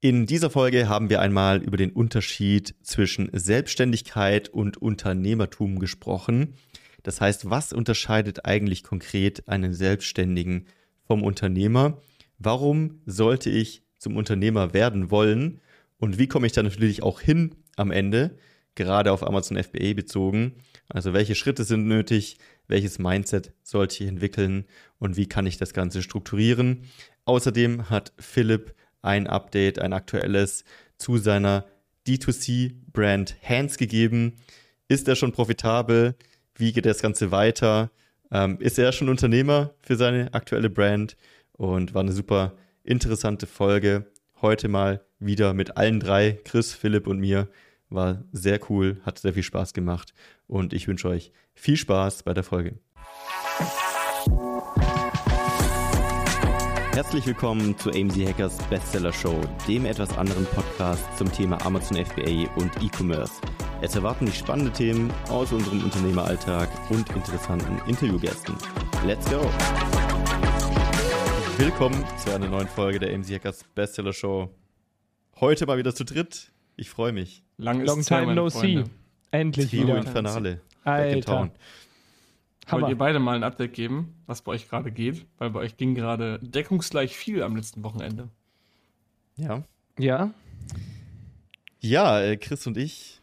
In dieser Folge haben wir einmal über den Unterschied zwischen Selbstständigkeit und Unternehmertum gesprochen. Das heißt, was unterscheidet eigentlich konkret einen Selbstständigen vom Unternehmer? Warum sollte ich zum Unternehmer werden wollen? Und wie komme ich da natürlich auch hin am Ende, gerade auf Amazon FBA bezogen? Also welche Schritte sind nötig? Welches Mindset sollte ich entwickeln? Und wie kann ich das Ganze strukturieren? Außerdem hat Philipp ein Update, ein aktuelles zu seiner D2C-Brand Hands gegeben. Ist er schon profitabel? Wie geht das Ganze weiter? Ähm, ist er schon Unternehmer für seine aktuelle Brand? Und war eine super interessante Folge. Heute mal wieder mit allen drei, Chris, Philipp und mir. War sehr cool, hat sehr viel Spaß gemacht und ich wünsche euch viel Spaß bei der Folge. Herzlich willkommen zu AMZ Hackers Bestseller Show, dem etwas anderen Podcast zum Thema Amazon FBA und E-Commerce. Es erwarten dich spannende Themen aus unserem Unternehmeralltag und interessanten Interviewgästen. Let's go! Willkommen zu einer neuen Folge der AMZ Hackers Bestseller Show. Heute mal wieder zu dritt. Ich freue mich. Lang, Long time no see. Endlich Trio wieder. Infernale. Alter. Hammer. Wollt ihr beide mal ein Update geben, was bei euch gerade geht? Weil bei euch ging gerade deckungsgleich viel am letzten Wochenende. Ja. Ja. Ja, äh, Chris und ich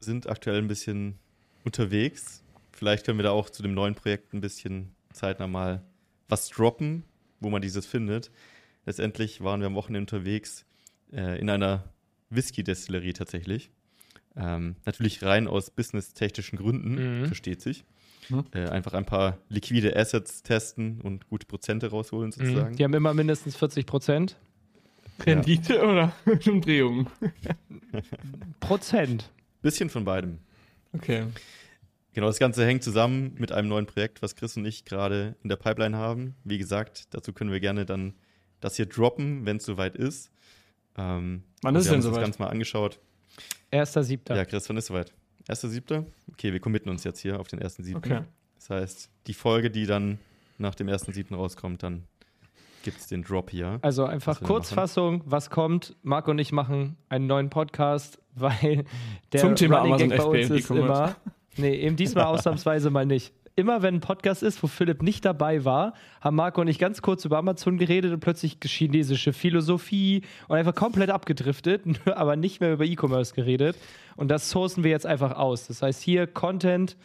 sind aktuell ein bisschen unterwegs. Vielleicht können wir da auch zu dem neuen Projekt ein bisschen zeitnah mal was droppen, wo man dieses findet. Letztendlich waren wir am Wochenende unterwegs äh, in einer Whisky-Destillerie tatsächlich. Ähm, natürlich rein aus businesstechnischen Gründen, mhm. versteht sich. Hm. Äh, einfach ein paar liquide Assets testen und gute Prozente rausholen mhm. sozusagen. Die haben immer mindestens 40 Prozent. Rendite ja. oder Umdrehungen? Prozent. Bisschen von beidem. Okay. Genau, das Ganze hängt zusammen mit einem neuen Projekt, was Chris und ich gerade in der Pipeline haben. Wie gesagt, dazu können wir gerne dann das hier droppen, wenn es soweit ist. Ähm, wann ist denn soweit? Wir haben uns das Ganze mal angeschaut. Erster Siebter. Ja, Chris, wann ist soweit? Erster Siebter? Okay, wir committen uns jetzt hier auf den ersten Siebten. Okay. Das heißt, die Folge, die dann nach dem ersten Siebten rauskommt, dann gibt es den Drop hier. Also einfach Kurzfassung, was kommt. Marc und ich machen einen neuen Podcast, weil der Zum Thema Running Amazon Gag bei uns ist immer. Nee, eben diesmal ausnahmsweise mal nicht immer wenn ein Podcast ist, wo Philipp nicht dabei war, haben Marco und ich ganz kurz über Amazon geredet und plötzlich chinesische Philosophie und einfach komplett abgedriftet, aber nicht mehr über E-Commerce geredet. Und das sourcen wir jetzt einfach aus. Das heißt, hier Content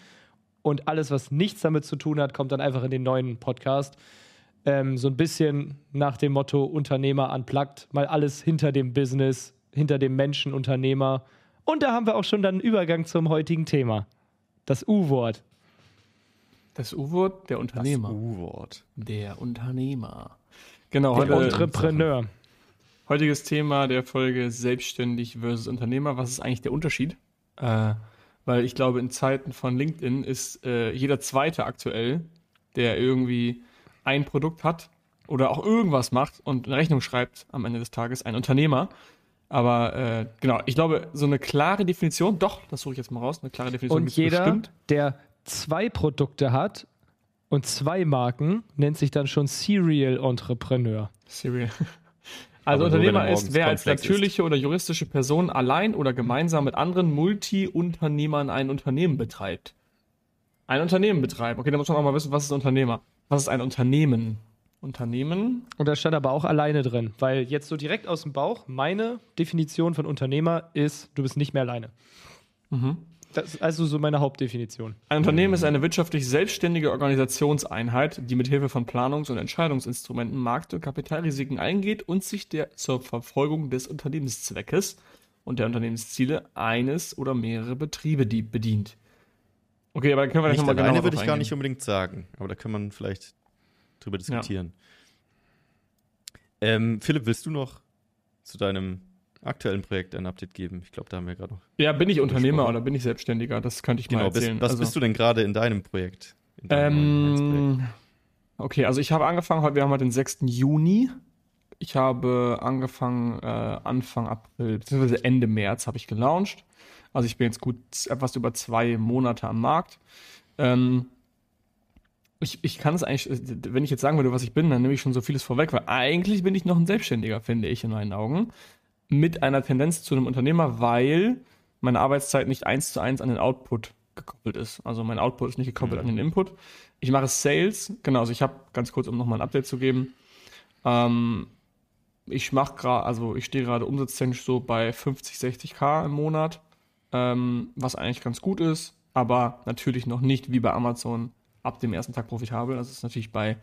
und alles, was nichts damit zu tun hat, kommt dann einfach in den neuen Podcast. Ähm, so ein bisschen nach dem Motto Unternehmer unplugged, mal alles hinter dem Business, hinter dem Menschen, Unternehmer. Und da haben wir auch schon dann einen Übergang zum heutigen Thema. Das U-Wort. Das U-Wort, der Unternehmer. Das U-Wort. Der Unternehmer. Genau, der heute, Entrepreneur. Heutiges Thema der Folge Selbstständig versus Unternehmer. Was ist eigentlich der Unterschied? Äh, weil ich glaube, in Zeiten von LinkedIn ist äh, jeder Zweite aktuell, der irgendwie ein Produkt hat oder auch irgendwas macht und eine Rechnung schreibt am Ende des Tages, ein Unternehmer. Aber äh, genau, ich glaube, so eine klare Definition, doch, das suche ich jetzt mal raus, eine klare Definition. Und jeder, bestimmt. der zwei Produkte hat und zwei Marken, nennt sich dann schon Serial Entrepreneur. Serial. Also Aber Unternehmer ist, wer als natürliche ist. oder juristische Person allein oder gemeinsam mit anderen Multi-Unternehmern ein Unternehmen betreibt. Ein Unternehmen betreibt. Okay, da muss man auch mal wissen, was ist Unternehmer? Was ist ein Unternehmen? Unternehmen. Und da stand aber auch alleine drin, weil jetzt so direkt aus dem Bauch, meine Definition von Unternehmer ist, du bist nicht mehr alleine. Mhm. Das ist also so meine Hauptdefinition. Ein Unternehmen ist eine wirtschaftlich selbstständige Organisationseinheit, die mit Hilfe von Planungs- und Entscheidungsinstrumenten Markt- und Kapitalrisiken eingeht und sich der zur Verfolgung des Unternehmenszweckes und der Unternehmensziele eines oder mehrere Betriebe bedient. Okay, aber dann können wir nicht nochmal genau Eine würde ich gar nicht unbedingt sagen, aber da kann man vielleicht drüber diskutieren. Ja. Ähm, Philipp, willst du noch zu deinem aktuellen Projekt ein Update geben? Ich glaube, da haben wir gerade noch. Ja, bin ich Unternehmer oder bin ich Selbstständiger? Das könnte ich genau, mal erzählen. Bist, was also, bist du denn gerade in deinem Projekt? In ähm, okay, also ich habe angefangen, heute, wir haben heute den 6. Juni. Ich habe angefangen äh, Anfang April, beziehungsweise Ende März habe ich gelauncht. Also ich bin jetzt gut etwas über zwei Monate am Markt. Ähm, ich, ich kann es eigentlich, wenn ich jetzt sagen würde, was ich bin, dann nehme ich schon so vieles vorweg, weil eigentlich bin ich noch ein Selbstständiger, finde ich in meinen Augen. Mit einer Tendenz zu einem Unternehmer, weil meine Arbeitszeit nicht eins zu eins an den Output gekoppelt ist. Also mein Output ist nicht gekoppelt mhm. an den Input. Ich mache Sales, genau, also ich habe ganz kurz, um nochmal ein Update zu geben. Ähm, ich mache gerade, also ich stehe gerade umsatztechnisch so bei 50, 60k im Monat, ähm, was eigentlich ganz gut ist, aber natürlich noch nicht wie bei Amazon ab dem ersten Tag profitabel. Das ist natürlich bei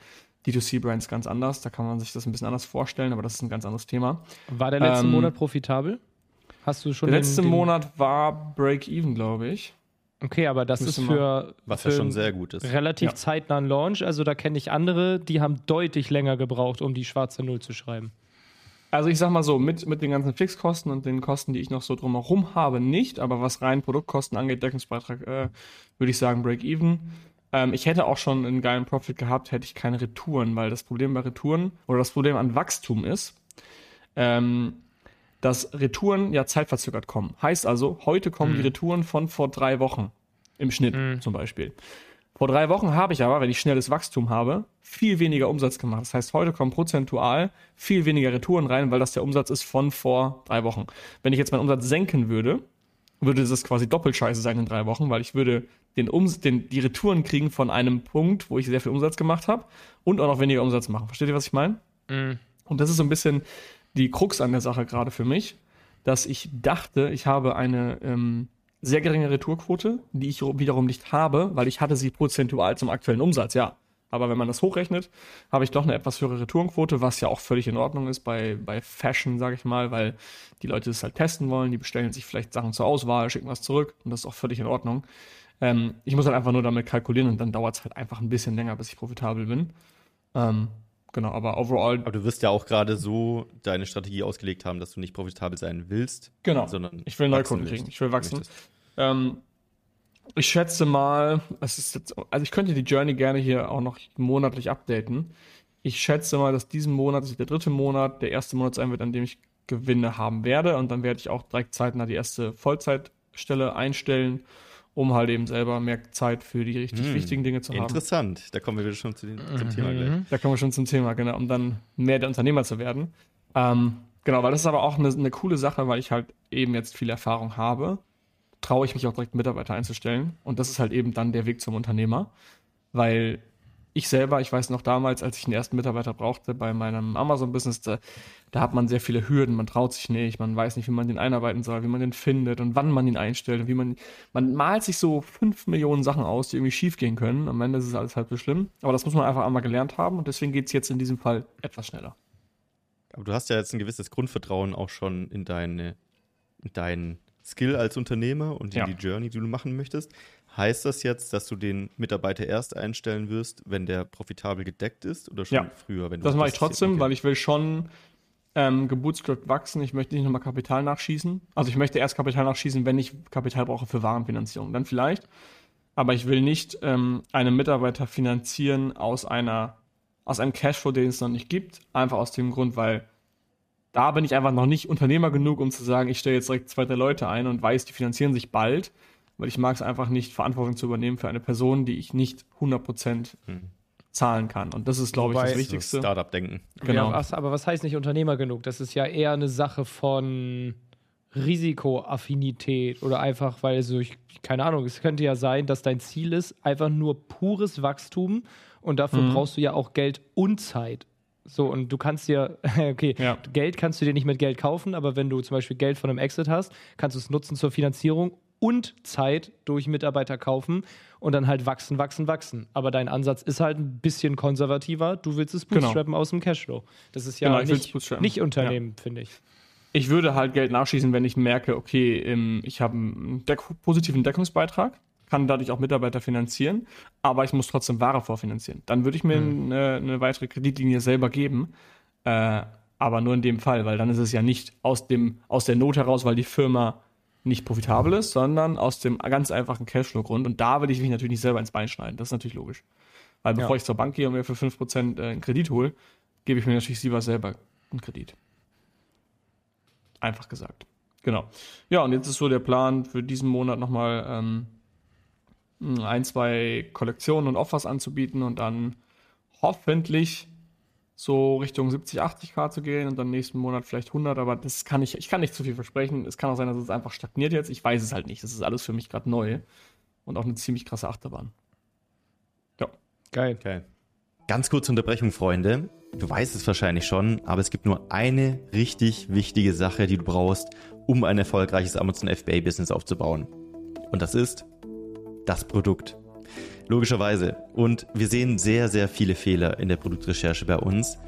D2C-Brands ganz anders. Da kann man sich das ein bisschen anders vorstellen, aber das ist ein ganz anderes Thema. War der letzte ähm, Monat profitabel? Hast du schon Der letzte den, den Monat war Break-Even, glaube ich. Okay, aber das ist für, was für ja schon sehr gut ist. relativ ja. zeitnahen Launch. Also da kenne ich andere, die haben deutlich länger gebraucht, um die schwarze Null zu schreiben. Also ich sag mal so, mit, mit den ganzen Fixkosten und den Kosten, die ich noch so drumherum habe, nicht, aber was rein Produktkosten angeht, Deckungsbeitrag, äh, würde ich sagen Break-Even. Ähm, ich hätte auch schon einen geilen Profit gehabt, hätte ich keine Retouren, weil das Problem bei Retouren oder das Problem an Wachstum ist, ähm, dass Retouren ja zeitverzögert kommen. Heißt also, heute kommen mhm. die Retouren von vor drei Wochen im Schnitt mhm. zum Beispiel. Vor drei Wochen habe ich aber, wenn ich schnelles Wachstum habe, viel weniger Umsatz gemacht. Das heißt, heute kommen prozentual viel weniger Retouren rein, weil das der Umsatz ist von vor drei Wochen. Wenn ich jetzt meinen Umsatz senken würde, würde das quasi doppelt scheiße sein in drei Wochen, weil ich würde den Ums den, die Retouren kriegen von einem Punkt, wo ich sehr viel Umsatz gemacht habe und auch noch weniger Umsatz machen. Versteht ihr, was ich meine? Mhm. Und das ist so ein bisschen die Krux an der Sache gerade für mich, dass ich dachte, ich habe eine ähm, sehr geringe Retourquote, die ich wiederum nicht habe, weil ich hatte sie prozentual zum aktuellen Umsatz, ja. Aber wenn man das hochrechnet, habe ich doch eine etwas höhere Retourenquote, was ja auch völlig in Ordnung ist bei, bei Fashion, sage ich mal, weil die Leute es halt testen wollen, die bestellen sich vielleicht Sachen zur Auswahl, schicken was zurück und das ist auch völlig in Ordnung. Ähm, ich muss halt einfach nur damit kalkulieren und dann dauert es halt einfach ein bisschen länger, bis ich profitabel bin. Ähm, genau, aber overall. Aber du wirst ja auch gerade so deine Strategie ausgelegt haben, dass du nicht profitabel sein willst. Genau. Sondern ich will Neukunden kriegen. Ich will wachsen. Ähm, ich schätze mal, es ist jetzt, also ich könnte die Journey gerne hier auch noch monatlich updaten. Ich schätze mal, dass diesen Monat, das ist der dritte Monat, der erste Monat sein wird, an dem ich Gewinne haben werde. Und dann werde ich auch direkt zeitnah die erste Vollzeitstelle einstellen um halt eben selber mehr Zeit für die richtig hm, wichtigen Dinge zu haben. Interessant, da kommen wir wieder schon zu den, zum mhm. Thema gleich. Da kommen wir schon zum Thema, genau, um dann mehr der Unternehmer zu werden. Ähm, genau, weil das ist aber auch eine, eine coole Sache, weil ich halt eben jetzt viel Erfahrung habe, traue ich mich auch direkt Mitarbeiter einzustellen. Und das ist halt eben dann der Weg zum Unternehmer, weil ich selber, ich weiß noch damals, als ich einen ersten Mitarbeiter brauchte bei meinem Amazon-Business, da, da, hat man sehr viele Hürden, man traut sich nicht, man weiß nicht, wie man den einarbeiten soll, wie man den findet und wann man ihn einstellt und wie man, man malt sich so fünf Millionen Sachen aus, die irgendwie schief gehen können. Am Ende ist es alles halb so schlimm, aber das muss man einfach einmal gelernt haben und deswegen geht es jetzt in diesem Fall etwas schneller. Aber du hast ja jetzt ein gewisses Grundvertrauen auch schon in deine, in deinen Skill als Unternehmer und in ja. die Journey, die du machen möchtest. Heißt das jetzt, dass du den Mitarbeiter erst einstellen wirst, wenn der profitabel gedeckt ist oder schon ja. früher? Wenn das mache ich trotzdem, okay. weil ich will schon ähm, gebootstrapped wachsen. Ich möchte nicht nochmal Kapital nachschießen. Also ich möchte erst Kapital nachschießen, wenn ich Kapital brauche für Warenfinanzierung. Dann vielleicht. Aber ich will nicht ähm, einen Mitarbeiter finanzieren aus einer aus einem Cashflow, den es noch nicht gibt. Einfach aus dem Grund, weil da bin ich einfach noch nicht Unternehmer genug, um zu sagen, ich stelle jetzt direkt zwei, drei Leute ein und weiß, die finanzieren sich bald weil ich mag es einfach nicht, Verantwortung zu übernehmen für eine Person, die ich nicht 100% hm. zahlen kann. Und das ist, glaube ich, das Wichtigste. Startup-Denken. Genau. Ja, aber was heißt nicht Unternehmer genug? Das ist ja eher eine Sache von Risikoaffinität oder einfach, weil so, ich, keine Ahnung, es könnte ja sein, dass dein Ziel ist, einfach nur pures Wachstum und dafür mhm. brauchst du ja auch Geld und Zeit. So, und du kannst dir, okay, ja. Geld kannst du dir nicht mit Geld kaufen, aber wenn du zum Beispiel Geld von einem Exit hast, kannst du es nutzen zur Finanzierung und Zeit durch Mitarbeiter kaufen und dann halt wachsen, wachsen, wachsen. Aber dein Ansatz ist halt ein bisschen konservativer. Du willst es genau. bootstrappen genau. aus dem Cashflow. Das ist ja genau, nicht, nicht Unternehmen, ja. finde ich. Ich würde halt Geld nachschießen, wenn ich merke, okay, ähm, ich habe einen positiven Deckungsbeitrag, kann dadurch auch Mitarbeiter finanzieren, aber ich muss trotzdem Ware vorfinanzieren. Dann würde ich mir mhm. eine, eine, weitere Kreditlinie selber geben. Äh, aber nur in dem Fall, weil dann ist es ja nicht aus, dem, aus der Not heraus, weil die Firma nicht profitabel ist, sondern aus dem ganz einfachen Cashflow-Grund. Und da will ich mich natürlich nicht selber ins Bein schneiden. Das ist natürlich logisch. Weil bevor ja. ich zur Bank gehe und mir für 5% äh, einen Kredit hole, gebe ich mir natürlich lieber selber einen Kredit. Einfach gesagt. Genau. Ja, und jetzt ist so der Plan für diesen Monat nochmal ähm, ein, zwei Kollektionen und Offers anzubieten und dann hoffentlich so Richtung 70, 80k zu gehen und dann nächsten Monat vielleicht 100, aber das kann ich, ich kann nicht zu viel versprechen. Es kann auch sein, dass es einfach stagniert jetzt. Ich weiß es halt nicht. Das ist alles für mich gerade neu und auch eine ziemlich krasse Achterbahn. Ja. Geil. Geil. Ganz kurze Unterbrechung, Freunde. Du weißt es wahrscheinlich schon, aber es gibt nur eine richtig wichtige Sache, die du brauchst, um ein erfolgreiches Amazon FBA-Business aufzubauen. Und das ist das Produkt. Logischerweise. Und wir sehen sehr, sehr viele Fehler in der Produktrecherche bei uns.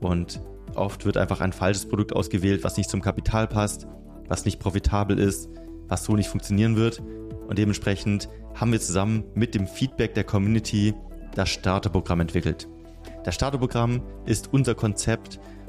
Und oft wird einfach ein falsches Produkt ausgewählt, was nicht zum Kapital passt, was nicht profitabel ist, was so nicht funktionieren wird. Und dementsprechend haben wir zusammen mit dem Feedback der Community das Starterprogramm entwickelt. Das Starterprogramm ist unser Konzept,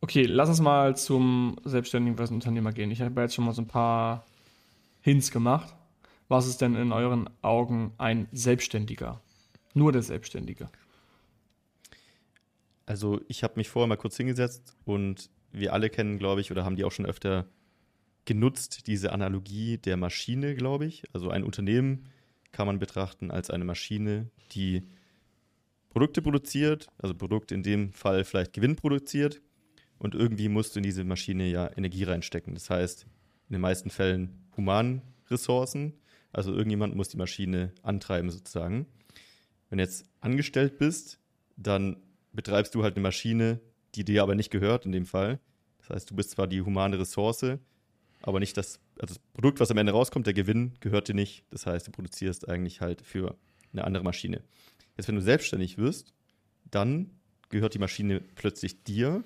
Okay, lass uns mal zum Selbstständigen versus Unternehmer gehen. Ich habe jetzt schon mal so ein paar Hints gemacht. Was ist denn in euren Augen ein Selbstständiger? Nur der Selbstständige. Also ich habe mich vorher mal kurz hingesetzt und wir alle kennen, glaube ich, oder haben die auch schon öfter genutzt, diese Analogie der Maschine, glaube ich. Also ein Unternehmen kann man betrachten als eine Maschine, die Produkte produziert, also Produkte in dem Fall vielleicht Gewinn produziert und irgendwie musst du in diese Maschine ja Energie reinstecken. Das heißt, in den meisten Fällen Humanressourcen. Also irgendjemand muss die Maschine antreiben sozusagen. Wenn du jetzt angestellt bist, dann betreibst du halt eine Maschine, die dir aber nicht gehört in dem Fall. Das heißt, du bist zwar die humane Ressource, aber nicht das, also das Produkt, was am Ende rauskommt, der Gewinn gehört dir nicht. Das heißt, du produzierst eigentlich halt für eine andere Maschine. Jetzt, wenn du selbstständig wirst, dann gehört die Maschine plötzlich dir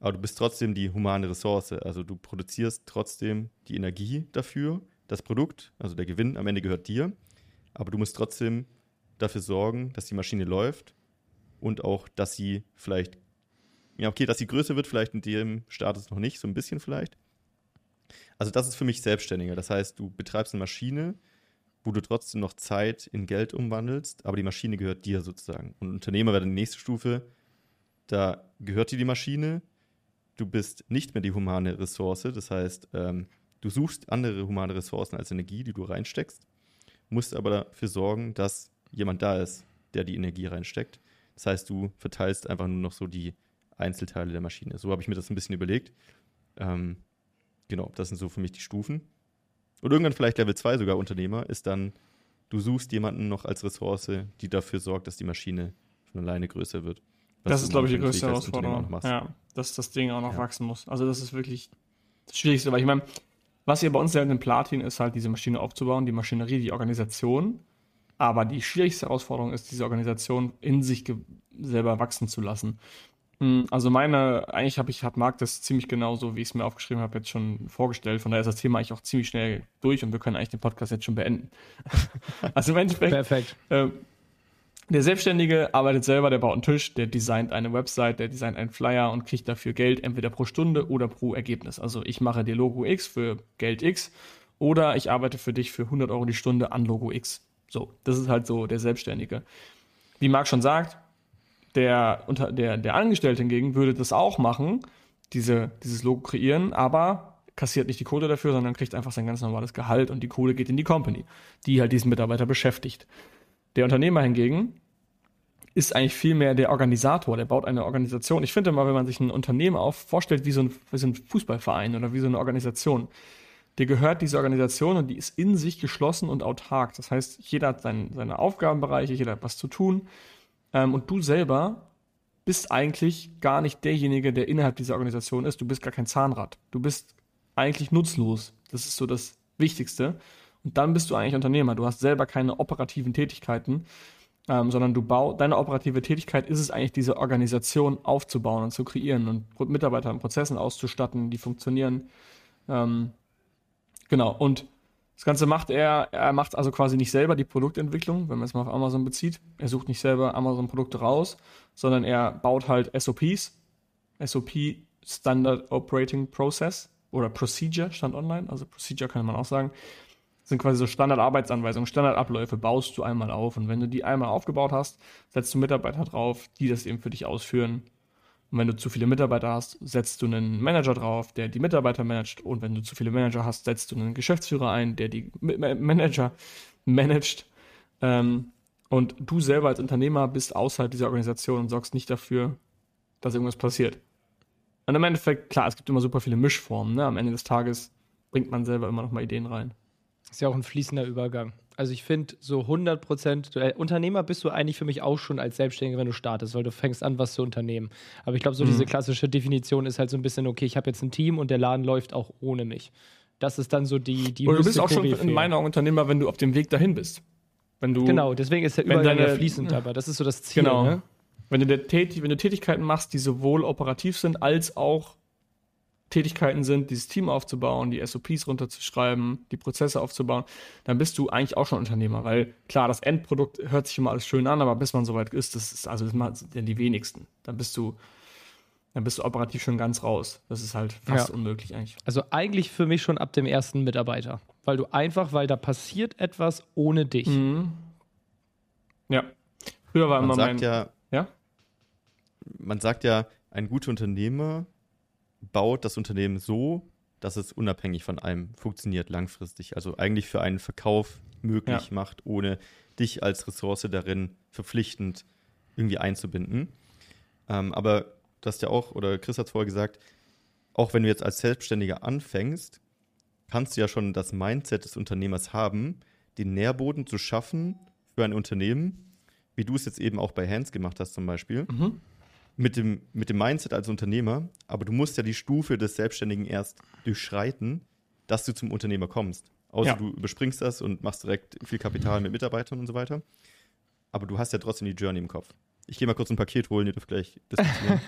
aber du bist trotzdem die humane Ressource. Also du produzierst trotzdem die Energie dafür, das Produkt, also der Gewinn am Ende gehört dir, aber du musst trotzdem dafür sorgen, dass die Maschine läuft und auch, dass sie vielleicht, ja okay, dass sie größer wird, vielleicht in dem Status noch nicht, so ein bisschen vielleicht. Also das ist für mich selbstständiger. Das heißt, du betreibst eine Maschine, wo du trotzdem noch Zeit in Geld umwandelst, aber die Maschine gehört dir sozusagen. Und Unternehmer wäre die nächste Stufe, da gehört dir die Maschine, du bist nicht mehr die humane Ressource. Das heißt, ähm, du suchst andere humane Ressourcen als Energie, die du reinsteckst, musst aber dafür sorgen, dass jemand da ist, der die Energie reinsteckt. Das heißt, du verteilst einfach nur noch so die Einzelteile der Maschine. So habe ich mir das ein bisschen überlegt. Ähm, genau, das sind so für mich die Stufen. Und irgendwann vielleicht Level 2 sogar Unternehmer ist dann, du suchst jemanden noch als Ressource, die dafür sorgt, dass die Maschine von alleine größer wird. Das ist, glaube ich, die größte Herausforderung. Ja, dass das Ding auch noch ja. wachsen muss. Also das ist wirklich das Schwierigste, weil ich meine, was hier bei uns selten in Platin ist, halt diese Maschine aufzubauen, die Maschinerie, die Organisation. Aber die schwierigste Herausforderung ist, diese Organisation in sich selber wachsen zu lassen. Hm, also meine, eigentlich habe ich, hat Marc das ziemlich genauso, wie ich es mir aufgeschrieben habe, jetzt schon vorgestellt. Von daher ist das Thema eigentlich auch ziemlich schnell durch und wir können eigentlich den Podcast jetzt schon beenden. also im Endeffekt, Perfekt. Äh, der Selbstständige arbeitet selber, der baut einen Tisch, der designt eine Website, der designt einen Flyer und kriegt dafür Geld, entweder pro Stunde oder pro Ergebnis. Also ich mache dir Logo X für Geld X oder ich arbeite für dich für 100 Euro die Stunde an Logo X. So, das ist halt so der Selbstständige. Wie Marc schon sagt, der, unter, der, der Angestellte hingegen würde das auch machen, diese, dieses Logo kreieren, aber kassiert nicht die Kohle dafür, sondern kriegt einfach sein ganz normales Gehalt und die Kohle geht in die Company, die halt diesen Mitarbeiter beschäftigt. Der Unternehmer hingegen ist eigentlich viel mehr der Organisator, der baut eine Organisation. Ich finde immer, wenn man sich ein Unternehmen auf vorstellt wie so, ein, wie so ein Fußballverein oder wie so eine Organisation, der gehört diese Organisation und die ist in sich geschlossen und autark. Das heißt, jeder hat sein, seine Aufgabenbereiche, jeder hat was zu tun. Ähm, und du selber bist eigentlich gar nicht derjenige, der innerhalb dieser Organisation ist. Du bist gar kein Zahnrad. Du bist eigentlich nutzlos. Das ist so das Wichtigste. Und dann bist du eigentlich Unternehmer. Du hast selber keine operativen Tätigkeiten, ähm, sondern du baust, deine operative Tätigkeit ist es eigentlich, diese Organisation aufzubauen und zu kreieren und Mitarbeiter in Prozessen auszustatten, die funktionieren. Ähm, genau. Und das Ganze macht er, er macht also quasi nicht selber die Produktentwicklung, wenn man es mal auf Amazon bezieht. Er sucht nicht selber Amazon-Produkte raus, sondern er baut halt SOPs, SOP Standard Operating Process oder Procedure stand online, also Procedure kann man auch sagen, sind quasi so Standardarbeitsanweisungen, Standardabläufe baust du einmal auf und wenn du die einmal aufgebaut hast, setzt du Mitarbeiter drauf, die das eben für dich ausführen und wenn du zu viele Mitarbeiter hast, setzt du einen Manager drauf, der die Mitarbeiter managt. Und wenn du zu viele Manager hast, setzt du einen Geschäftsführer ein, der die Manager managt. Ähm, und du selber als Unternehmer bist außerhalb dieser Organisation und sorgst nicht dafür, dass irgendwas passiert. Und im Endeffekt, klar, es gibt immer super viele Mischformen. Ne? Am Ende des Tages bringt man selber immer noch mal Ideen rein. Ist ja auch ein fließender Übergang. Also ich finde so 100 Prozent, äh, Unternehmer bist du eigentlich für mich auch schon als Selbstständiger, wenn du startest, weil du fängst an, was zu unternehmen. Aber ich glaube, so mhm. diese klassische Definition ist halt so ein bisschen, okay, ich habe jetzt ein Team und der Laden läuft auch ohne mich. Das ist dann so die die Oder du bist auch schon in meiner Unternehmer, wenn du auf dem Weg dahin bist. Wenn du, genau, deswegen ist der Übergang deine, fließend, aber das ist so das Ziel. Genau. Ne? Wenn du, wenn du Tätigkeiten machst, die sowohl operativ sind als auch Tätigkeiten sind, dieses Team aufzubauen, die SOPs runterzuschreiben, die Prozesse aufzubauen, dann bist du eigentlich auch schon Unternehmer, weil klar, das Endprodukt hört sich immer alles schön an, aber bis man soweit ist, das ist also das sind ja die wenigsten. Dann bist du dann bist du operativ schon ganz raus. Das ist halt fast ja. unmöglich eigentlich. Also eigentlich für mich schon ab dem ersten Mitarbeiter, weil du einfach, weil da passiert etwas ohne dich. Mhm. Ja. Früher war man immer sagt mein, ja, ja, man sagt ja, ein guter Unternehmer baut das Unternehmen so, dass es unabhängig von einem funktioniert langfristig. Also eigentlich für einen Verkauf möglich ja. macht, ohne dich als Ressource darin verpflichtend irgendwie einzubinden. Ähm, aber du hast ja auch, oder Chris hat es vorher gesagt, auch wenn du jetzt als Selbstständiger anfängst, kannst du ja schon das Mindset des Unternehmers haben, den Nährboden zu schaffen für ein Unternehmen, wie du es jetzt eben auch bei Hands gemacht hast zum Beispiel. Mhm mit dem, mit dem Mindset als Unternehmer, aber du musst ja die Stufe des Selbstständigen erst durchschreiten, dass du zum Unternehmer kommst. Außer ja. du überspringst das und machst direkt viel Kapital mit Mitarbeitern und so weiter. Aber du hast ja trotzdem die Journey im Kopf. Ich gehe mal kurz ein Paket holen, ihr dürft gleich diskutieren.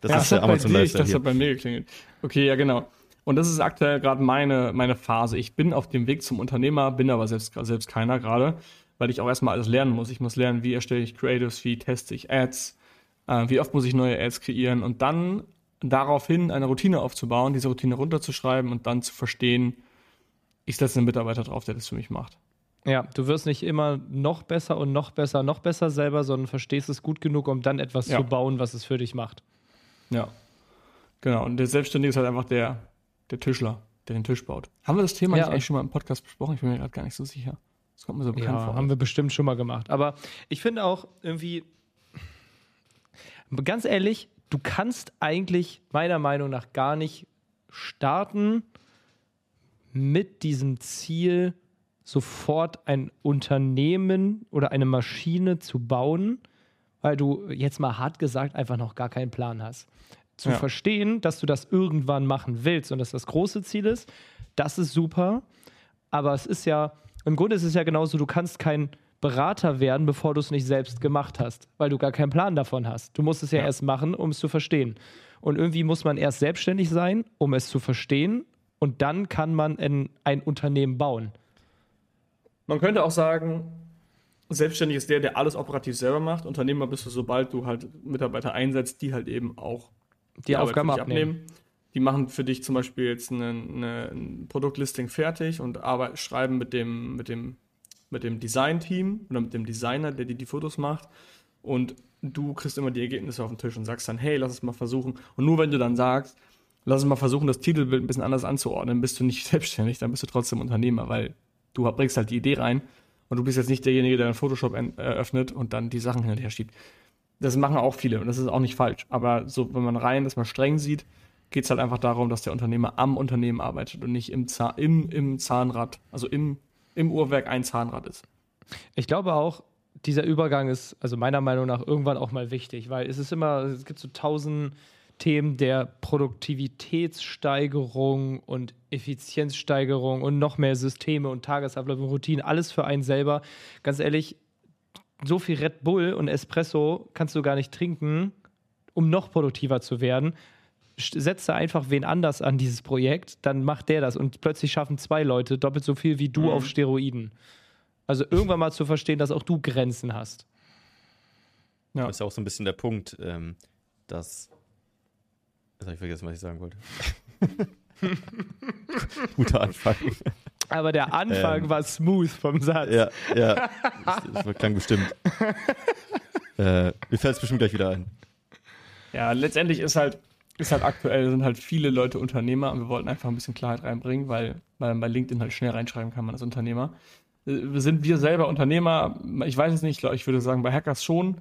Das ja, ist der Amazon Lifestyle. Das hat bei mir geklingelt. Okay, ja, genau. Und das ist aktuell gerade meine, meine Phase. Ich bin auf dem Weg zum Unternehmer, bin aber selbst, selbst keiner gerade, weil ich auch erstmal alles lernen muss. Ich muss lernen, wie erstelle ich Creatives, wie teste ich Ads, äh, wie oft muss ich neue Ads kreieren und dann daraufhin eine Routine aufzubauen, diese Routine runterzuschreiben und dann zu verstehen, ich setze einen Mitarbeiter drauf, der das für mich macht. Ja, du wirst nicht immer noch besser und noch besser, noch besser selber, sondern verstehst es gut genug, um dann etwas ja. zu bauen, was es für dich macht. Ja, genau. Und der Selbstständige ist halt einfach der, der Tischler, der den Tisch baut. Haben wir das Thema ja. eigentlich schon mal im Podcast besprochen? Ich bin mir gerade gar nicht so sicher. Das kommt mir so bekannt ja, vor. Haben wir bestimmt schon mal gemacht. Aber ich finde auch irgendwie, Ganz ehrlich, du kannst eigentlich meiner Meinung nach gar nicht starten mit diesem Ziel, sofort ein Unternehmen oder eine Maschine zu bauen, weil du jetzt mal hart gesagt einfach noch gar keinen Plan hast. Zu ja. verstehen, dass du das irgendwann machen willst und dass das große Ziel ist, das ist super. Aber es ist ja, im Grunde ist es ja genauso, du kannst kein Berater werden, bevor du es nicht selbst gemacht hast, weil du gar keinen Plan davon hast. Du musst es ja, ja. erst machen, um es zu verstehen. Und irgendwie muss man erst selbstständig sein, um es zu verstehen. Und dann kann man ein, ein Unternehmen bauen. Man könnte auch sagen, selbstständig ist der, der alles operativ selber macht. Unternehmer bist du, sobald du halt Mitarbeiter einsetzt, die halt eben auch die, die Aufgaben abnehmen. abnehmen. Die machen für dich zum Beispiel jetzt eine, eine, ein Produktlisting fertig und arbeiten, schreiben mit dem, mit dem mit dem Design-Team oder mit dem Designer, der dir die Fotos macht. Und du kriegst immer die Ergebnisse auf den Tisch und sagst dann, hey, lass es mal versuchen. Und nur wenn du dann sagst, lass es mal versuchen, das Titelbild ein bisschen anders anzuordnen, bist du nicht selbstständig, dann bist du trotzdem Unternehmer, weil du bringst halt die Idee rein und du bist jetzt nicht derjenige, der einen Photoshop eröffnet und dann die Sachen hin und her schiebt. Das machen auch viele und das ist auch nicht falsch. Aber so, wenn man rein das mal streng sieht, geht es halt einfach darum, dass der Unternehmer am Unternehmen arbeitet und nicht im, Zahn, im, im Zahnrad, also im im Uhrwerk ein Zahnrad ist. Ich glaube auch, dieser Übergang ist, also meiner Meinung nach, irgendwann auch mal wichtig, weil es ist immer, es gibt so tausend Themen der Produktivitätssteigerung und Effizienzsteigerung und noch mehr Systeme und Tagesabläufe und Routinen, alles für einen selber. Ganz ehrlich, so viel Red Bull und Espresso kannst du gar nicht trinken, um noch produktiver zu werden. Setze einfach wen anders an dieses Projekt, dann macht der das und plötzlich schaffen zwei Leute doppelt so viel wie du mhm. auf Steroiden. Also irgendwann mal zu verstehen, dass auch du Grenzen hast. Ja. Das ist ja auch so ein bisschen der Punkt, ähm, dass Jetzt habe ich vergessen, was ich sagen wollte. Guter Anfang. Aber der Anfang ähm, war smooth vom Satz. Ja, ja. Das, das klang bestimmt. äh, mir fällt es bestimmt gleich wieder ein. Ja, letztendlich ist halt, ist halt aktuell, sind halt viele Leute Unternehmer und wir wollten einfach ein bisschen Klarheit reinbringen, weil man bei LinkedIn halt schnell reinschreiben kann, man als Unternehmer. Äh, sind wir selber Unternehmer? Ich weiß es nicht, ich würde sagen, bei Hackers schon.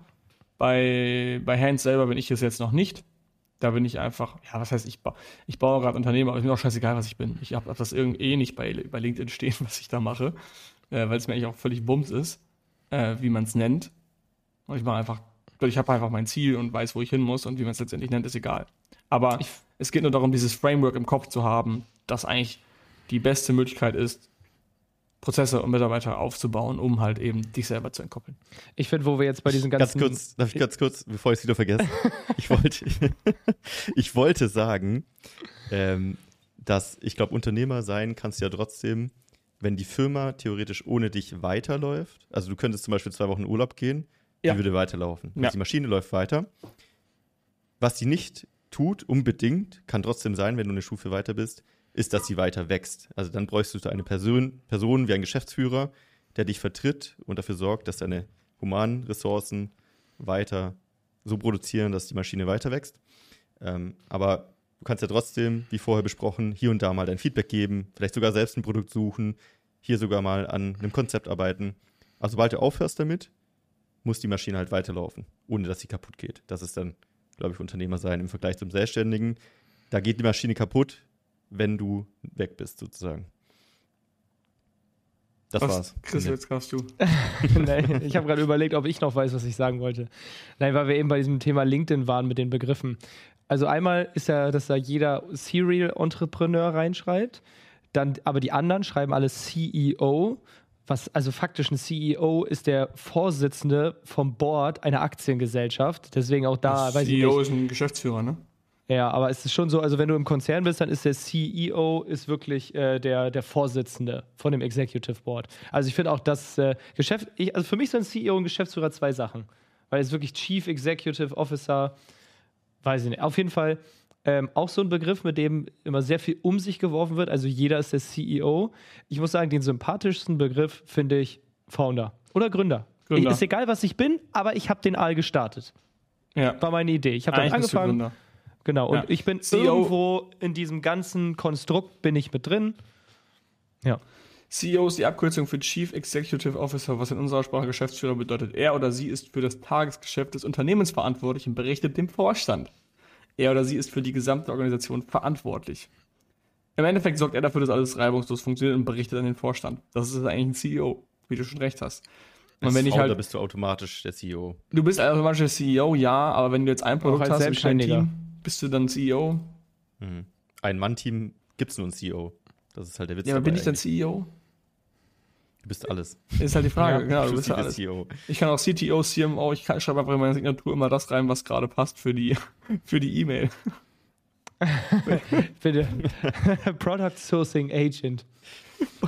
Bei, bei Hands selber bin ich es jetzt noch nicht. Da bin ich einfach, ja, was heißt, ich, ba ich baue gerade Unternehmen, aber ist mir auch scheißegal, was ich bin. Ich habe hab das irgendwie eh nicht bei, bei LinkedIn stehen, was ich da mache, äh, weil es mir eigentlich auch völlig bums ist, äh, wie man es nennt. Und ich mache einfach, ich habe einfach mein Ziel und weiß, wo ich hin muss und wie man es letztendlich nennt, ist egal. Aber ich, es geht nur darum, dieses Framework im Kopf zu haben, das eigentlich die beste Möglichkeit ist, Prozesse und Mitarbeiter aufzubauen, um halt eben dich selber zu entkoppeln. Ich finde, wo wir jetzt bei diesen ganzen. Ganz kurz, darf ich ganz kurz, bevor ich es wieder vergesse? ich, wollte, ich wollte sagen, ähm, dass ich glaube, Unternehmer sein kannst du ja trotzdem, wenn die Firma theoretisch ohne dich weiterläuft. Also du könntest zum Beispiel zwei Wochen in Urlaub gehen, ja. die würde weiterlaufen. Ja. Die Maschine läuft weiter. Was sie nicht tut, unbedingt, kann trotzdem sein, wenn du eine Stufe weiter bist, ist, dass sie weiter wächst. Also dann bräuchst du eine Person, Person wie ein Geschäftsführer, der dich vertritt und dafür sorgt, dass deine humanen Ressourcen weiter so produzieren, dass die Maschine weiter wächst. Ähm, aber du kannst ja trotzdem, wie vorher besprochen, hier und da mal dein Feedback geben, vielleicht sogar selbst ein Produkt suchen, hier sogar mal an einem Konzept arbeiten. Also sobald du aufhörst damit, muss die Maschine halt weiterlaufen, ohne dass sie kaputt geht. Das ist dann, glaube ich, Unternehmer sein im Vergleich zum Selbstständigen. Da geht die Maschine kaputt, wenn du weg bist, sozusagen. Das was, war's. Chris, jetzt kannst du. Nein, ich habe gerade überlegt, ob ich noch weiß, was ich sagen wollte. Nein, weil wir eben bei diesem Thema LinkedIn waren mit den Begriffen. Also einmal ist ja, dass da jeder Serial Entrepreneur reinschreibt, dann aber die anderen schreiben alle CEO, was also faktisch ein CEO ist der Vorsitzende vom Board einer Aktiengesellschaft. Deswegen auch da, weiß CEO ich nicht. ist ein Geschäftsführer, ne? Ja, aber es ist schon so, also wenn du im Konzern bist, dann ist der CEO ist wirklich äh, der, der Vorsitzende von dem Executive Board. Also ich finde auch das äh, Geschäft, ich, also für mich sind CEO und Geschäftsführer zwei Sachen. Weil es wirklich Chief Executive Officer, weiß ich nicht. Auf jeden Fall ähm, auch so ein Begriff, mit dem immer sehr viel um sich geworfen wird. Also jeder ist der CEO. Ich muss sagen, den sympathischsten Begriff finde ich Founder oder Gründer. Gründer. Ist egal, was ich bin, aber ich habe den Aal gestartet. Ja. War meine Idee. Ich habe dann angefangen Genau, und ja. ich bin CEO, irgendwo in diesem ganzen Konstrukt bin ich mit drin. Ja. CEO ist die Abkürzung für Chief Executive Officer, was in unserer Sprache Geschäftsführer bedeutet. Er oder sie ist für das Tagesgeschäft des Unternehmens verantwortlich und berichtet dem Vorstand. Er oder sie ist für die gesamte Organisation verantwortlich. Im Endeffekt sorgt er dafür, dass alles reibungslos funktioniert und berichtet an den Vorstand. Das ist eigentlich ein CEO, wie du schon recht hast. Und wenn ich halt, bist du automatisch der CEO. Du bist automatisch der CEO, ja, aber wenn du jetzt ein Produkt hast, ist kein Team, bist du dann CEO? Mhm. Ein Mann-Team gibt es nur ein CEO. Das ist halt der Witz. Ja, aber bin ich dann CEO? Du bist alles. Ist halt die Frage, ja, genau, du bist ja alles. CEO. Ich kann auch CTO, CMO, ich kann, schreibe einfach in meine Signatur immer das rein, was gerade passt für die für die E-Mail. Bitte. Product Sourcing Agent.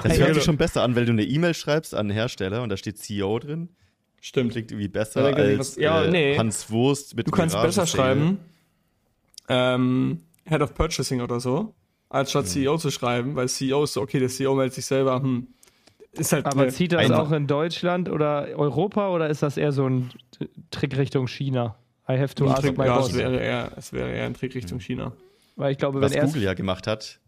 Das hört sich schon besser an, weil du eine E-Mail schreibst an einen Hersteller und da steht CEO drin. Stimmt. Klingt irgendwie besser als ja, äh, nee. Hans Wurst mit Du kannst besser schreiben ähm, Head of Purchasing oder so, als statt mhm. CEO zu schreiben, weil CEO ist so, okay, der CEO meldet sich selber, hm, ist halt Aber zieht das auch in Deutschland oder Europa oder ist das eher so ein Trick Richtung China? I have to ein ask Trick, my ja, boss. Es wäre, eher, es wäre eher ein Trick Richtung. China. Weil ich glaube, wenn Was Google ja gemacht hat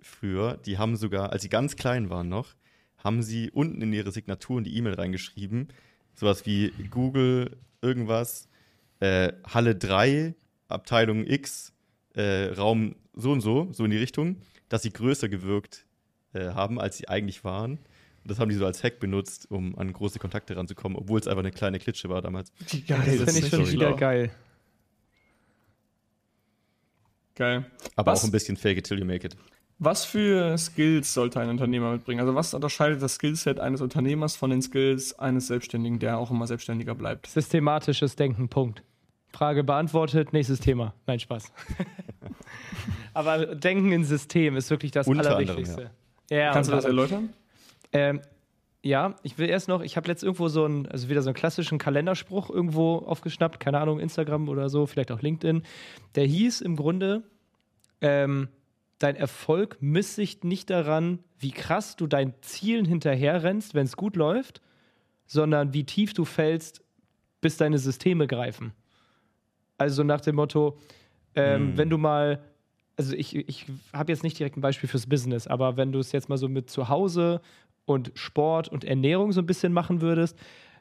früher, die haben sogar, als sie ganz klein waren noch, haben sie unten in ihre Signatur in die E-Mail reingeschrieben, sowas wie Google irgendwas, äh, Halle 3 Abteilung X, äh, Raum so und so, so in die Richtung, dass sie größer gewirkt äh, haben, als sie eigentlich waren. Das haben die so als Hack benutzt, um an große Kontakte ranzukommen, obwohl es einfach eine kleine Klitsche war damals. Geil, das, das finde ich schon wieder geil. Geil. Aber was, auch ein bisschen fake it till you make it. Was für Skills sollte ein Unternehmer mitbringen? Also was unterscheidet das Skillset eines Unternehmers von den Skills eines Selbstständigen, der auch immer Selbstständiger bleibt? Systematisches Denken, Punkt. Frage beantwortet, nächstes Thema. Nein, Spaß. Aber Denken in System ist wirklich das Unter Allerwichtigste. Anderem, ja. Ja, Kannst du das erläutern? Ähm, ja, ich will erst noch, ich habe letzt irgendwo so einen, also wieder so einen klassischen Kalenderspruch irgendwo aufgeschnappt, keine Ahnung, Instagram oder so, vielleicht auch LinkedIn. Der hieß im Grunde, ähm, dein Erfolg misst sich nicht daran, wie krass du deinen Zielen hinterherrennst, wenn es gut läuft, sondern wie tief du fällst, bis deine Systeme greifen. Also nach dem Motto, ähm, hm. wenn du mal, also ich, ich habe jetzt nicht direkt ein Beispiel fürs Business, aber wenn du es jetzt mal so mit zu Hause und Sport und Ernährung so ein bisschen machen würdest,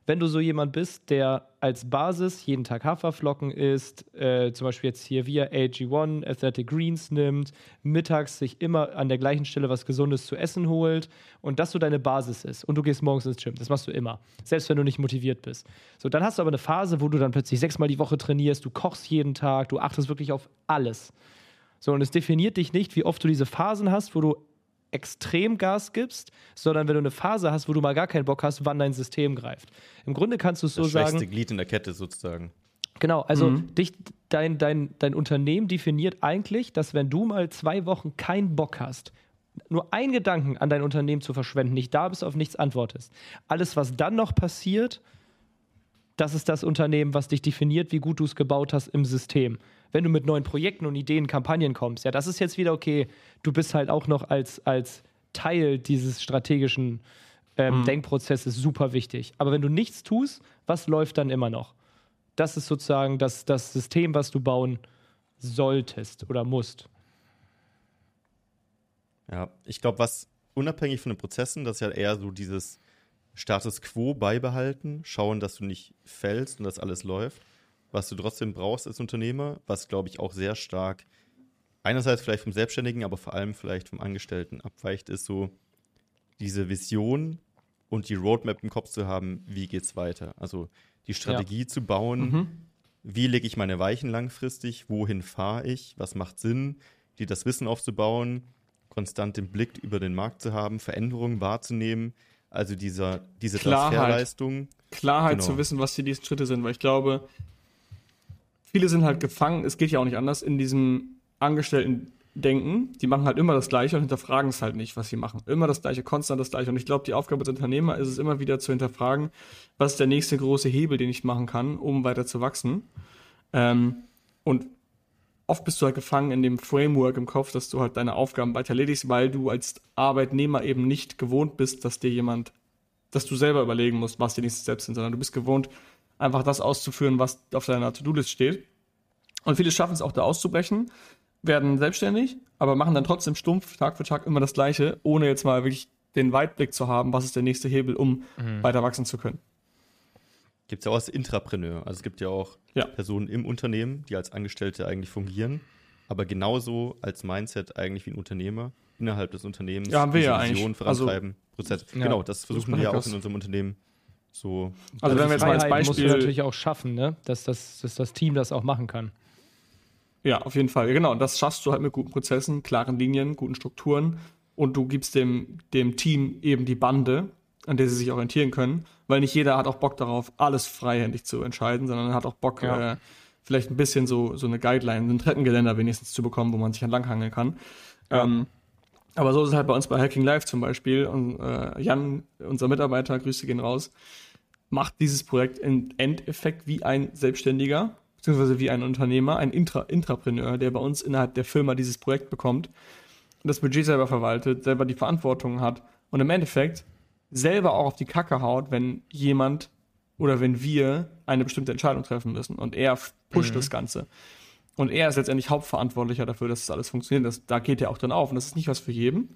wenn du so jemand bist, der als Basis jeden Tag Haferflocken isst, äh, zum Beispiel jetzt hier via AG1 Athletic Greens nimmt, mittags sich immer an der gleichen Stelle was Gesundes zu essen holt und das so deine Basis ist und du gehst morgens ins Gym, das machst du immer, selbst wenn du nicht motiviert bist. So, dann hast du aber eine Phase, wo du dann plötzlich sechsmal die Woche trainierst, du kochst jeden Tag, du achtest wirklich auf alles. So, und es definiert dich nicht, wie oft du diese Phasen hast, wo du extrem Gas gibst, sondern wenn du eine Phase hast, wo du mal gar keinen Bock hast, wann dein System greift. Im Grunde kannst du es so das sagen. Das Glied in der Kette sozusagen. Genau, also mhm. dich, dein, dein, dein Unternehmen definiert eigentlich, dass wenn du mal zwei Wochen keinen Bock hast, nur einen Gedanken an dein Unternehmen zu verschwenden, nicht da bist, auf nichts antwortest. Alles, was dann noch passiert, das ist das Unternehmen, was dich definiert, wie gut du es gebaut hast im System wenn du mit neuen Projekten und Ideen, Kampagnen kommst, ja, das ist jetzt wieder okay. Du bist halt auch noch als, als Teil dieses strategischen ähm, mhm. Denkprozesses super wichtig. Aber wenn du nichts tust, was läuft dann immer noch? Das ist sozusagen das, das System, was du bauen solltest oder musst. Ja, ich glaube, was unabhängig von den Prozessen, das ist ja eher so dieses Status quo beibehalten, schauen, dass du nicht fällst und dass alles läuft was du trotzdem brauchst als Unternehmer, was glaube ich auch sehr stark einerseits vielleicht vom Selbstständigen, aber vor allem vielleicht vom Angestellten abweicht, ist so diese Vision und die Roadmap im Kopf zu haben, wie geht's weiter. Also die Strategie ja. zu bauen, mhm. wie lege ich meine Weichen langfristig, wohin fahre ich, was macht Sinn, dir das Wissen aufzubauen, konstant den Blick über den Markt zu haben, Veränderungen wahrzunehmen, also dieser, diese Klarheit. Transferleistung. Klarheit genau. zu wissen, was die nächsten Schritte sind, weil ich glaube, viele sind halt gefangen, es geht ja auch nicht anders, in diesem Angestellten-Denken. Die machen halt immer das Gleiche und hinterfragen es halt nicht, was sie machen. Immer das Gleiche, konstant das Gleiche. Und ich glaube, die Aufgabe als Unternehmer ist es immer wieder zu hinterfragen, was ist der nächste große Hebel, den ich machen kann, um weiter zu wachsen. Ähm, und oft bist du halt gefangen in dem Framework im Kopf, dass du halt deine Aufgaben weiter erledigst, weil du als Arbeitnehmer eben nicht gewohnt bist, dass dir jemand, dass du selber überlegen musst, was die nächsten Steps sind, sondern du bist gewohnt, einfach das auszuführen, was auf deiner To-Do-List steht. Und viele schaffen es auch da auszubrechen, werden selbstständig, aber machen dann trotzdem stumpf Tag für Tag immer das Gleiche, ohne jetzt mal wirklich den Weitblick zu haben, was ist der nächste Hebel, um mhm. weiter wachsen zu können. Gibt es ja auch als Intrapreneur. Also es gibt ja auch ja. Personen im Unternehmen, die als Angestellte eigentlich fungieren, aber genauso als Mindset eigentlich wie ein Unternehmer innerhalb des Unternehmens ja, haben wir ja Vision eigentlich. vorantreiben. Also, Prozess. Ja, genau, das versuchen wir ja auch in unserem Unternehmen so. Also, wenn wir jetzt mal als Beispiel. musst du natürlich auch schaffen, ne? dass, das, dass das Team das auch machen kann. Ja, auf jeden Fall. Genau, und das schaffst du halt mit guten Prozessen, klaren Linien, guten Strukturen und du gibst dem, dem Team eben die Bande, an der sie sich orientieren können, weil nicht jeder hat auch Bock darauf, alles freihändig zu entscheiden, sondern hat auch Bock, ja. äh, vielleicht ein bisschen so, so eine Guideline, ein Treppengeländer wenigstens zu bekommen, wo man sich entlanghangeln kann. Ja. Ähm, aber so ist es halt bei uns bei Hacking Live zum Beispiel. Und äh, Jan, unser Mitarbeiter, Grüße gehen raus, macht dieses Projekt im Endeffekt wie ein Selbstständiger, beziehungsweise wie ein Unternehmer, ein Intra Intrapreneur, der bei uns innerhalb der Firma dieses Projekt bekommt und das Budget selber verwaltet, selber die Verantwortung hat und im Endeffekt selber auch auf die Kacke haut, wenn jemand oder wenn wir eine bestimmte Entscheidung treffen müssen. Und er pusht mhm. das Ganze. Und er ist letztendlich Hauptverantwortlicher dafür, dass das alles funktioniert. Das, da geht er auch drin auf. Und das ist nicht was für jeden.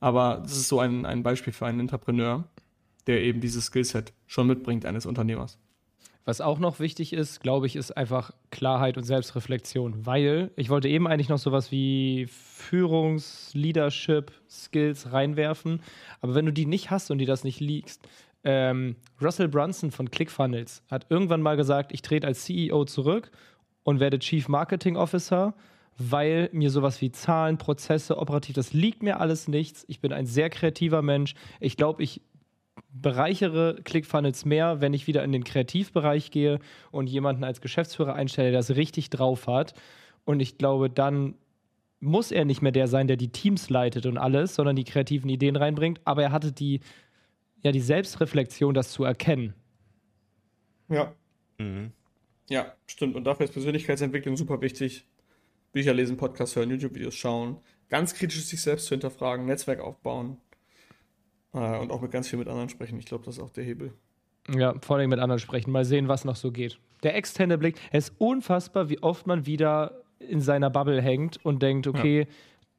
Aber das ist so ein, ein Beispiel für einen Entrepreneur, der eben dieses Skillset schon mitbringt eines Unternehmers. Was auch noch wichtig ist, glaube ich, ist einfach Klarheit und Selbstreflexion, weil ich wollte eben eigentlich noch sowas wie Führungs-, Leadership, Skills reinwerfen, aber wenn du die nicht hast und die das nicht liegst, ähm, Russell Brunson von ClickFunnels hat irgendwann mal gesagt, ich trete als CEO zurück und werde Chief Marketing Officer, weil mir sowas wie Zahlen, Prozesse, operativ, das liegt mir alles nichts. Ich bin ein sehr kreativer Mensch. Ich glaube, ich bereichere ClickFunnels mehr, wenn ich wieder in den Kreativbereich gehe und jemanden als Geschäftsführer einstelle, der das richtig drauf hat. Und ich glaube, dann muss er nicht mehr der sein, der die Teams leitet und alles, sondern die kreativen Ideen reinbringt. Aber er hatte die ja die Selbstreflexion, das zu erkennen. Ja. Mhm. Ja, stimmt. Und dafür ist Persönlichkeitsentwicklung super wichtig. Bücher lesen, Podcasts hören, YouTube-Videos schauen, ganz kritisch sich selbst zu hinterfragen, Netzwerk aufbauen und auch mit ganz viel mit anderen sprechen. Ich glaube, das ist auch der Hebel. Ja, vor allem mit anderen sprechen, mal sehen, was noch so geht. Der externe Blick, es ist unfassbar, wie oft man wieder in seiner Bubble hängt und denkt, okay, ja.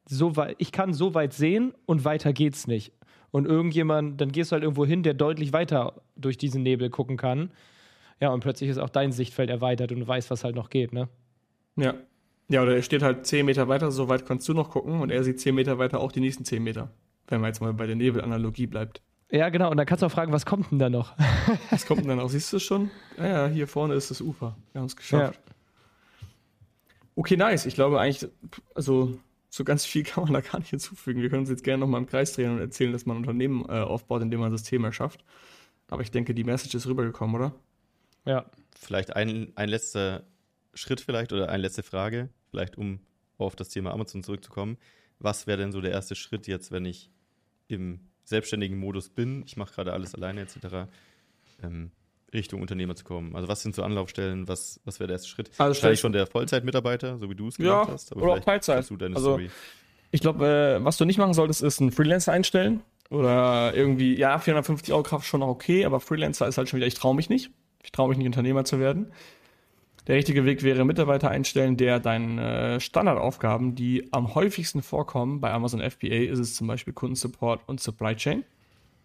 so weit, ich kann so weit sehen und weiter geht's nicht und irgendjemand, dann gehst du halt irgendwo hin, der deutlich weiter durch diesen Nebel gucken kann. Ja, und plötzlich ist auch dein Sichtfeld erweitert und du weißt, was halt noch geht, ne? Ja. Ja, oder er steht halt zehn Meter weiter, so weit kannst du noch gucken und er sieht zehn Meter weiter auch die nächsten zehn Meter. Wenn man jetzt mal bei der Nebelanalogie bleibt. Ja, genau. Und dann kannst du auch fragen, was kommt denn da noch? was kommt denn da noch? Siehst du es schon? Ja, ja, hier vorne ist das Ufer. Wir haben es geschafft. Ja. Okay, nice. Ich glaube eigentlich, also so ganz viel kann man da gar nicht hinzufügen. Wir können uns jetzt gerne nochmal im Kreis drehen und erzählen, dass man ein Unternehmen äh, aufbaut, indem man Systeme schafft. Aber ich denke, die Message ist rübergekommen, oder? Ja. Vielleicht ein, ein letzter Schritt vielleicht oder eine letzte Frage, vielleicht um auf das Thema Amazon zurückzukommen. Was wäre denn so der erste Schritt jetzt, wenn ich im selbstständigen Modus bin? Ich mache gerade alles alleine etc. Ähm, Richtung Unternehmer zu kommen? Also was sind so Anlaufstellen? Was, was wäre der erste Schritt? Also Wahrscheinlich schon der Vollzeitmitarbeiter, so wie du es gemacht ja, hast. Aber oder auch Teilzeit. Du deine also, Story. Ich glaube, äh, was du nicht machen solltest, ist einen Freelancer einstellen. Oder irgendwie, ja, 450 Euro Kraft schon noch okay, aber Freelancer ist halt schon wieder, ich traue mich nicht. Ich traue mich nicht, Unternehmer zu werden. Der richtige Weg wäre, Mitarbeiter einstellen, der deine äh, Standardaufgaben, die am häufigsten vorkommen bei Amazon FBA, ist es zum Beispiel Kundensupport und Supply Chain,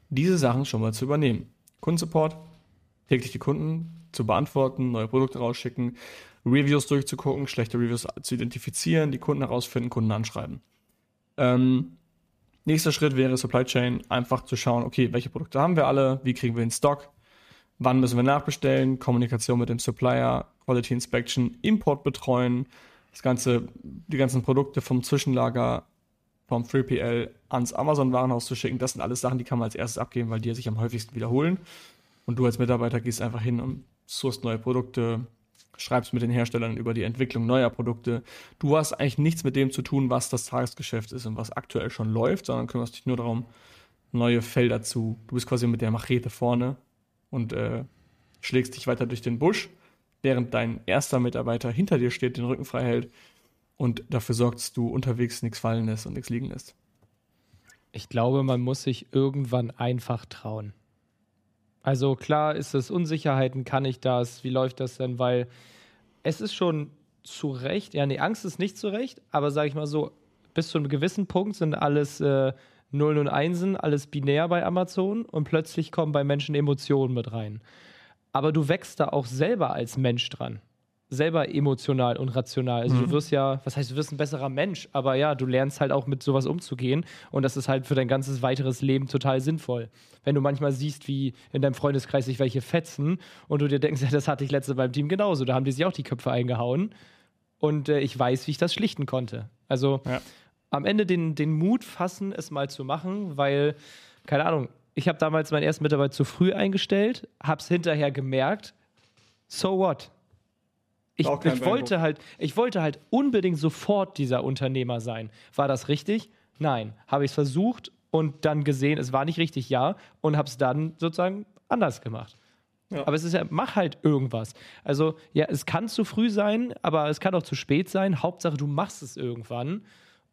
diese Sachen schon mal zu übernehmen. Kundensupport, täglich die Kunden zu beantworten, neue Produkte rausschicken, Reviews durchzugucken, schlechte Reviews zu identifizieren, die Kunden herausfinden, Kunden anschreiben. Ähm, nächster Schritt wäre Supply Chain, einfach zu schauen, okay, welche Produkte haben wir alle, wie kriegen wir den Stock, wann müssen wir nachbestellen, Kommunikation mit dem Supplier, Quality Inspection, Import betreuen, das ganze, die ganzen Produkte vom Zwischenlager vom 3PL ans Amazon-Warenhaus zu schicken, das sind alles Sachen, die kann man als erstes abgeben, weil die sich am häufigsten wiederholen. Und du als Mitarbeiter gehst einfach hin und sourst neue Produkte, schreibst mit den Herstellern über die Entwicklung neuer Produkte. Du hast eigentlich nichts mit dem zu tun, was das Tagesgeschäft ist und was aktuell schon läuft, sondern kümmerst dich nur darum, neue Felder zu. Du bist quasi mit der Machete vorne und äh, schlägst dich weiter durch den Busch, während dein erster Mitarbeiter hinter dir steht, den Rücken frei hält und dafür sorgt, dass du unterwegs nichts fallen lässt und nichts liegen lässt. Ich glaube, man muss sich irgendwann einfach trauen. Also klar ist es Unsicherheiten, kann ich das, wie läuft das denn, weil es ist schon zu Recht, ja, nee, Angst ist nicht zu Recht, aber sage ich mal so, bis zu einem gewissen Punkt sind alles äh, Nullen und Einsen, alles binär bei Amazon und plötzlich kommen bei Menschen Emotionen mit rein. Aber du wächst da auch selber als Mensch dran selber emotional und rational. Also mhm. du wirst ja, was heißt, du wirst ein besserer Mensch, aber ja, du lernst halt auch mit sowas umzugehen und das ist halt für dein ganzes weiteres Leben total sinnvoll. Wenn du manchmal siehst, wie in deinem Freundeskreis sich welche fetzen und du dir denkst, ja, das hatte ich letzte beim Team genauso, da haben die sich auch die Köpfe eingehauen und äh, ich weiß, wie ich das schlichten konnte. Also ja. am Ende den, den Mut fassen, es mal zu machen, weil, keine Ahnung, ich habe damals meinen ersten Mitarbeiter zu früh eingestellt, habe es hinterher gemerkt, so what? Ich, ich wollte halt, ich wollte halt unbedingt sofort dieser Unternehmer sein. War das richtig? Nein. Habe ich es versucht und dann gesehen, es war nicht richtig, ja, und habe es dann sozusagen anders gemacht. Ja. Aber es ist ja, mach halt irgendwas. Also, ja, es kann zu früh sein, aber es kann auch zu spät sein. Hauptsache, du machst es irgendwann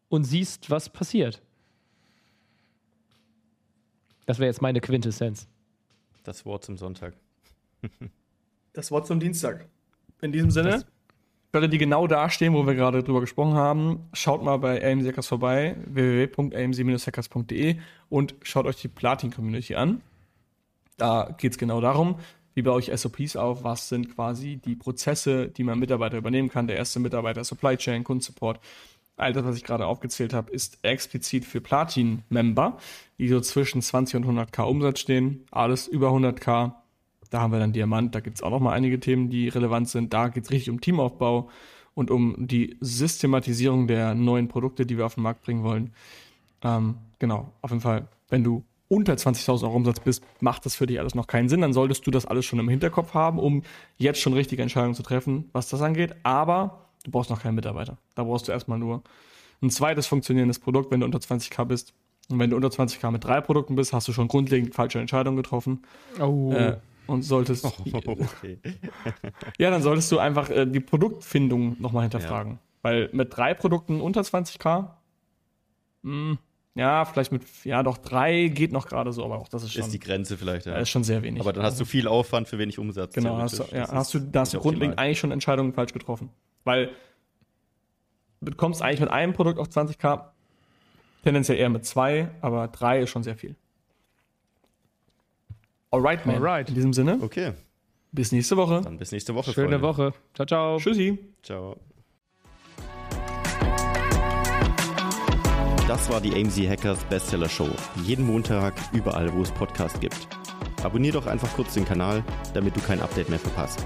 und siehst, was passiert. Das wäre jetzt meine Quintessenz. Das Wort zum Sonntag. das Wort zum Dienstag. In diesem Sinne, für alle, die genau da stehen, wo wir gerade drüber gesprochen haben, schaut mal bei AMC Hackers vorbei, www.amc-hackers.de und schaut euch die Platin-Community an. Da geht es genau darum. wie baue ich SOPs auf, was sind quasi die Prozesse, die mein Mitarbeiter übernehmen kann. Der erste Mitarbeiter Supply Chain, Kundensupport. All das, was ich gerade aufgezählt habe, ist explizit für Platin-Member, die so zwischen 20 und 100k Umsatz stehen. Alles über 100k. Da haben wir dann Diamant. Da gibt es auch noch mal einige Themen, die relevant sind. Da geht es richtig um Teamaufbau und um die Systematisierung der neuen Produkte, die wir auf den Markt bringen wollen. Ähm, genau, auf jeden Fall, wenn du unter 20.000 Euro Umsatz bist, macht das für dich alles noch keinen Sinn. Dann solltest du das alles schon im Hinterkopf haben, um jetzt schon richtige Entscheidungen zu treffen, was das angeht. Aber du brauchst noch keinen Mitarbeiter. Da brauchst du erstmal nur ein zweites funktionierendes Produkt, wenn du unter 20k bist. Und wenn du unter 20k mit drei Produkten bist, hast du schon grundlegend falsche Entscheidungen getroffen. Oh. Äh, und solltest. Oh, okay. ja, dann solltest du einfach äh, die Produktfindung nochmal hinterfragen. Ja. Weil mit drei Produkten unter 20k, mh, hm, ja, vielleicht mit, ja, doch drei geht noch gerade so, aber auch das ist schon. Ist die Grenze vielleicht, ja. Ist schon sehr wenig. Aber dann hast du viel Aufwand für wenig Umsatz. Genau, hast du, ja, hast du, da hast du grundlegend eigentlich schon Entscheidungen falsch getroffen. Weil du kommst eigentlich mit einem Produkt auf 20k, tendenziell eher mit zwei, aber drei ist schon sehr viel. Alright, man. Alright. In diesem Sinne. Okay. Bis nächste Woche. Dann bis nächste Woche. Schöne Freunde. Woche. Ciao, ciao. Tschüssi. Ciao. Das war die AMZ Hackers Bestseller Show. Jeden Montag, überall, wo es Podcasts gibt. Abonnier doch einfach kurz den Kanal, damit du kein Update mehr verpasst.